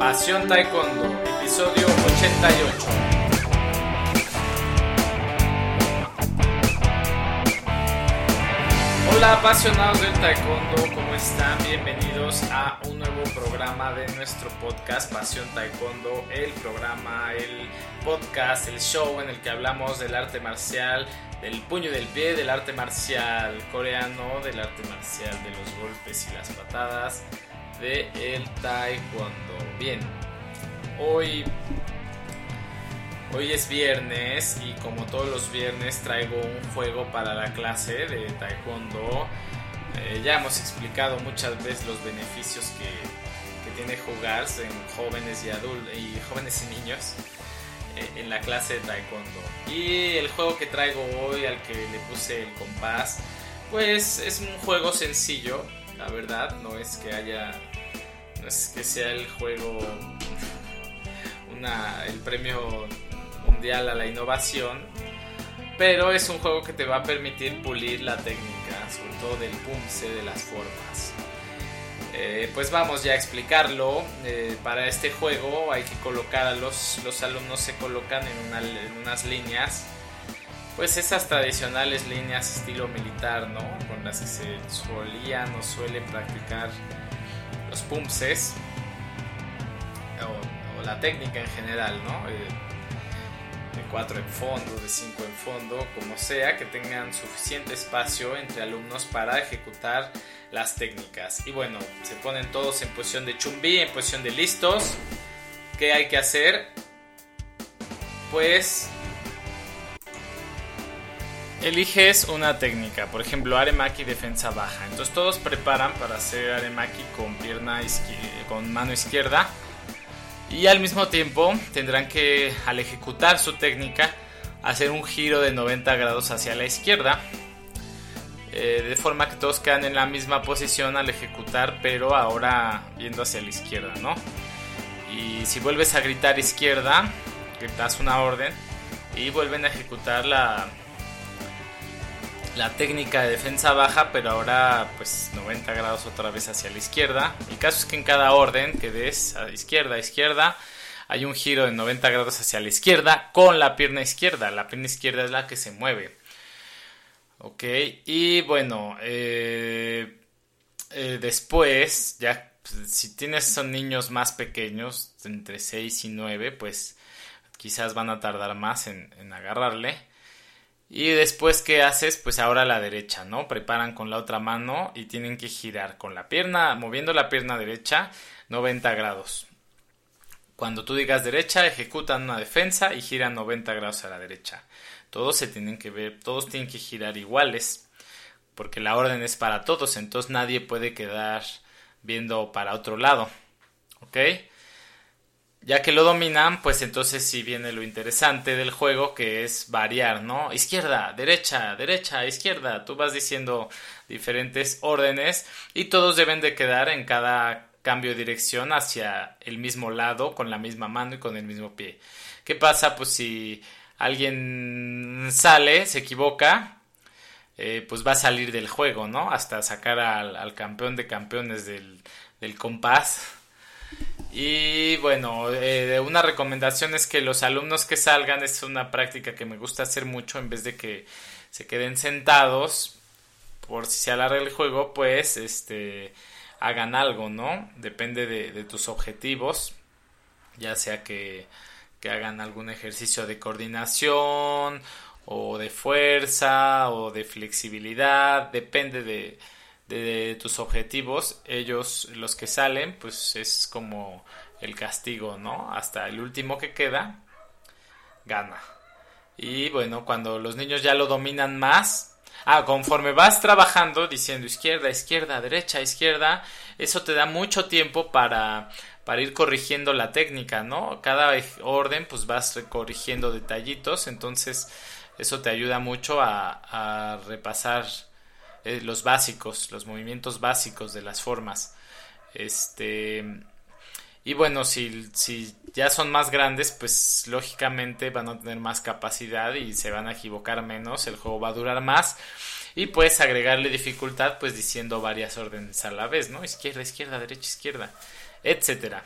Pasión Taekwondo, episodio 88. Hola apasionados del Taekwondo, ¿cómo están? Bienvenidos a un nuevo programa de nuestro podcast Pasión Taekwondo, el programa, el podcast, el show en el que hablamos del arte marcial, del puño y del pie, del arte marcial coreano, del arte marcial de los golpes y las patadas, de el taekwondo. Bien, hoy, hoy es viernes y como todos los viernes traigo un juego para la clase de taekwondo. Eh, ya hemos explicado muchas veces los beneficios que, que tiene jugar en jóvenes y adultos y jóvenes y niños eh, en la clase de taekwondo. Y el juego que traigo hoy al que le puse el compás, pues es un juego sencillo, la verdad, no es que haya no es que sea el juego una, el premio mundial a la innovación, pero es un juego que te va a permitir pulir la técnica, sobre todo del pumse de las formas. Eh, pues vamos ya a explicarlo. Eh, para este juego hay que colocar a los, los alumnos se colocan en, en, unas líneas, pues esas tradicionales líneas estilo militar, ¿no? Con las que se solían o suele practicar los pumpses o, o, la técnica en general, ¿no? Eh, de 4 en fondo, de 5 en fondo, como sea, que tengan suficiente espacio entre alumnos para ejecutar las técnicas. Y bueno, se ponen todos en posición de chumbi, en posición de listos. ¿Qué hay que hacer? Pues eliges una técnica, por ejemplo, aremaki defensa baja. Entonces todos preparan para hacer aremaki con pierna con mano izquierda y al mismo tiempo tendrán que al ejecutar su técnica hacer un giro de 90 grados hacia la izquierda. Eh, de forma que todos quedan en la misma posición al ejecutar, pero ahora viendo hacia la izquierda, ¿no? Y si vuelves a gritar izquierda, das una orden y vuelven a ejecutar la, la técnica de defensa baja, pero ahora pues 90 grados otra vez hacia la izquierda. El caso es que en cada orden que des a izquierda, a izquierda, hay un giro de 90 grados hacia la izquierda con la pierna izquierda. La pierna izquierda es la que se mueve. Ok, y bueno, eh, eh, después, ya pues, si tienes son niños más pequeños, entre 6 y 9, pues quizás van a tardar más en, en agarrarle. Y después, ¿qué haces? Pues ahora la derecha, ¿no? Preparan con la otra mano y tienen que girar con la pierna, moviendo la pierna derecha 90 grados. Cuando tú digas derecha, ejecutan una defensa y giran 90 grados a la derecha. Todos se tienen que ver, todos tienen que girar iguales, porque la orden es para todos, entonces nadie puede quedar viendo para otro lado. ¿Ok? Ya que lo dominan, pues entonces sí viene lo interesante del juego que es variar, ¿no? Izquierda, derecha, derecha, izquierda. Tú vas diciendo diferentes órdenes y todos deben de quedar en cada cambio de dirección hacia el mismo lado, con la misma mano y con el mismo pie. ¿Qué pasa? Pues si alguien sale, se equivoca, eh, pues va a salir del juego, ¿no? Hasta sacar al, campeón de campeones del compás y bueno, eh, una recomendación es que los alumnos que salgan, es una práctica que me gusta hacer mucho, en vez de que se queden sentados, por si se alarga el juego, pues este hagan algo, ¿no? Depende de, de tus objetivos, ya sea que, hagan algún ejercicio de coordinación o de fuerza o de flexibilidad, depende de, tus objetivos, ellos los que salen, pues es como el castigo, ¿no? Hasta el último que queda, gana. Y bueno, cuando los niños ya lo dominan más, ah, conforme vas trabajando diciendo izquierda, izquierda, derecha, izquierda, eso te da mucho tiempo para, para ir corrigiendo la técnica, ¿no? Cada orden pues vas corrigiendo detallitos, entonces eso te ayuda mucho a, a repasar eh, los básicos, los movimientos básicos de las formas. Este. Y bueno, si, si ya son más grandes, pues lógicamente van a tener más capacidad y se van a equivocar menos, el juego va a durar más. Y puedes agregarle dificultad, pues diciendo varias órdenes a la vez, ¿no? Izquierda, izquierda, derecha, izquierda, etcétera.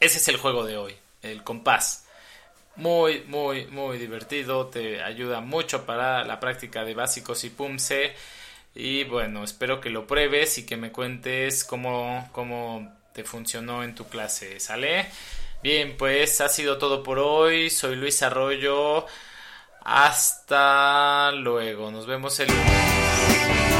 ese es el juego de hoy, el compás. Muy, muy, muy divertido, te ayuda mucho para la práctica de básicos y PUMSE. Y bueno, espero que lo pruebes y que me cuentes cómo, cómo te funcionó en tu clase. ¿Sale? Bien, pues ha sido todo por hoy. Soy Luis Arroyo. Hasta luego. Nos vemos el lunes.